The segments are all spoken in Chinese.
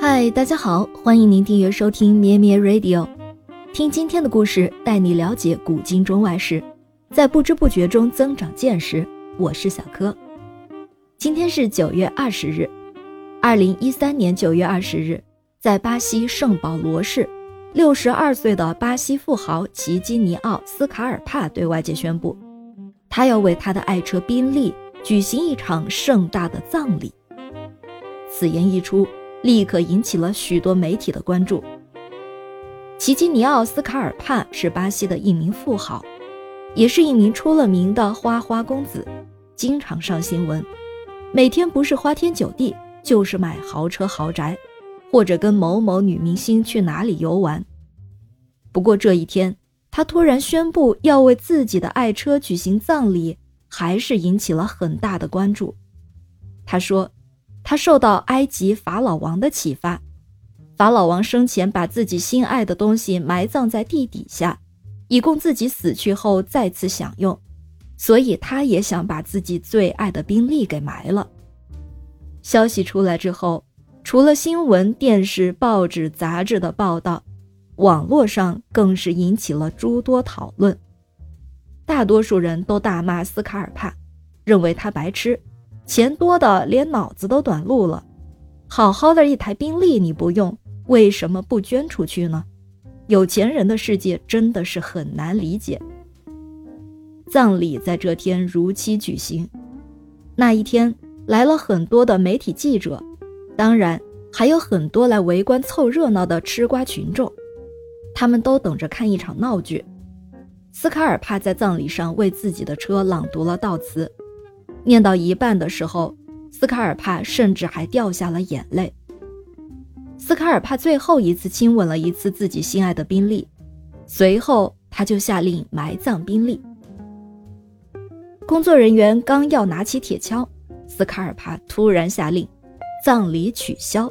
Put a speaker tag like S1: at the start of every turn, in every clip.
S1: 嗨，大家好，欢迎您订阅收听咩咩 Radio，听今天的故事，带你了解古今中外事，在不知不觉中增长见识。我是小柯。今天是九月二十日，二零一三年九月二十日，在巴西圣保罗市，六十二岁的巴西富豪齐基尼奥斯卡尔帕对外界宣布，他要为他的爱车宾利举行一场盛大的葬礼。此言一出。立刻引起了许多媒体的关注。奇基尼奥斯卡尔帕是巴西的一名富豪，也是一名出了名的花花公子，经常上新闻，每天不是花天酒地，就是买豪车豪宅，或者跟某某女明星去哪里游玩。不过这一天，他突然宣布要为自己的爱车举行葬礼，还是引起了很大的关注。他说。他受到埃及法老王的启发，法老王生前把自己心爱的东西埋葬在地底下，以供自己死去后再次享用，所以他也想把自己最爱的宾利给埋了。消息出来之后，除了新闻、电视、报纸、杂志的报道，网络上更是引起了诸多讨论。大多数人都大骂斯卡尔帕，认为他白痴。钱多的连脑子都短路了，好好的一台宾利你不用，为什么不捐出去呢？有钱人的世界真的是很难理解。葬礼在这天如期举行，那一天来了很多的媒体记者，当然还有很多来围观凑热闹的吃瓜群众，他们都等着看一场闹剧。斯卡尔帕在葬礼上为自己的车朗读了悼词。念到一半的时候，斯卡尔帕甚至还掉下了眼泪。斯卡尔帕最后一次亲吻了一次自己心爱的宾利，随后他就下令埋葬宾利。工作人员刚要拿起铁锹，斯卡尔帕突然下令葬礼取消。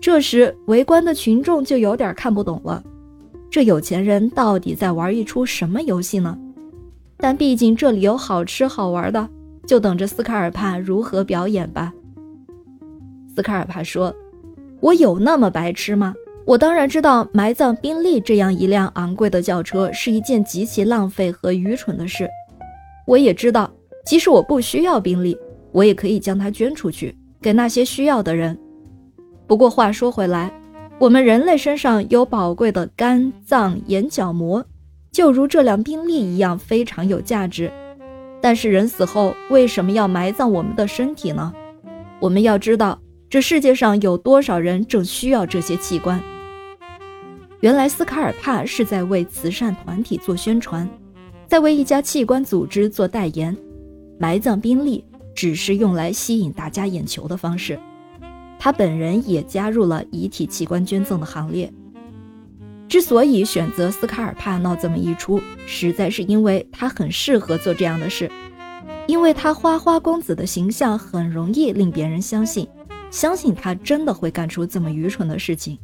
S1: 这时，围观的群众就有点看不懂了，这有钱人到底在玩一出什么游戏呢？但毕竟这里有好吃好玩的。就等着斯卡尔帕如何表演吧。斯卡尔帕说：“我有那么白痴吗？我当然知道埋葬宾利这样一辆昂贵的轿车是一件极其浪费和愚蠢的事。我也知道，即使我不需要宾利，我也可以将它捐出去给那些需要的人。不过话说回来，我们人类身上有宝贵的肝脏、眼角膜，就如这辆宾利一样，非常有价值。”但是人死后为什么要埋葬我们的身体呢？我们要知道，这世界上有多少人正需要这些器官。原来斯卡尔帕是在为慈善团体做宣传，在为一家器官组织做代言。埋葬宾利只是用来吸引大家眼球的方式，他本人也加入了遗体器官捐赠的行列。之所以选择斯卡尔帕闹这么一出，实在是因为他很适合做这样的事，因为他花花公子的形象很容易令别人相信，相信他真的会干出这么愚蠢的事情。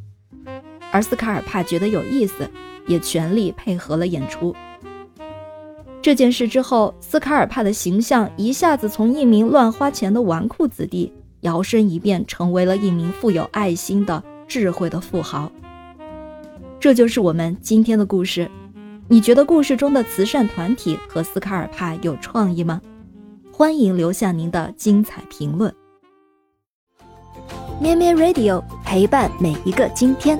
S1: 而斯卡尔帕觉得有意思，也全力配合了演出。这件事之后，斯卡尔帕的形象一下子从一名乱花钱的纨绔子弟，摇身一变成为了一名富有爱心的智慧的富豪。这就是我们今天的故事。你觉得故事中的慈善团体和斯卡尔帕有创意吗？欢迎留下您的精彩评论。咩咩 Radio 陪伴每一个今天。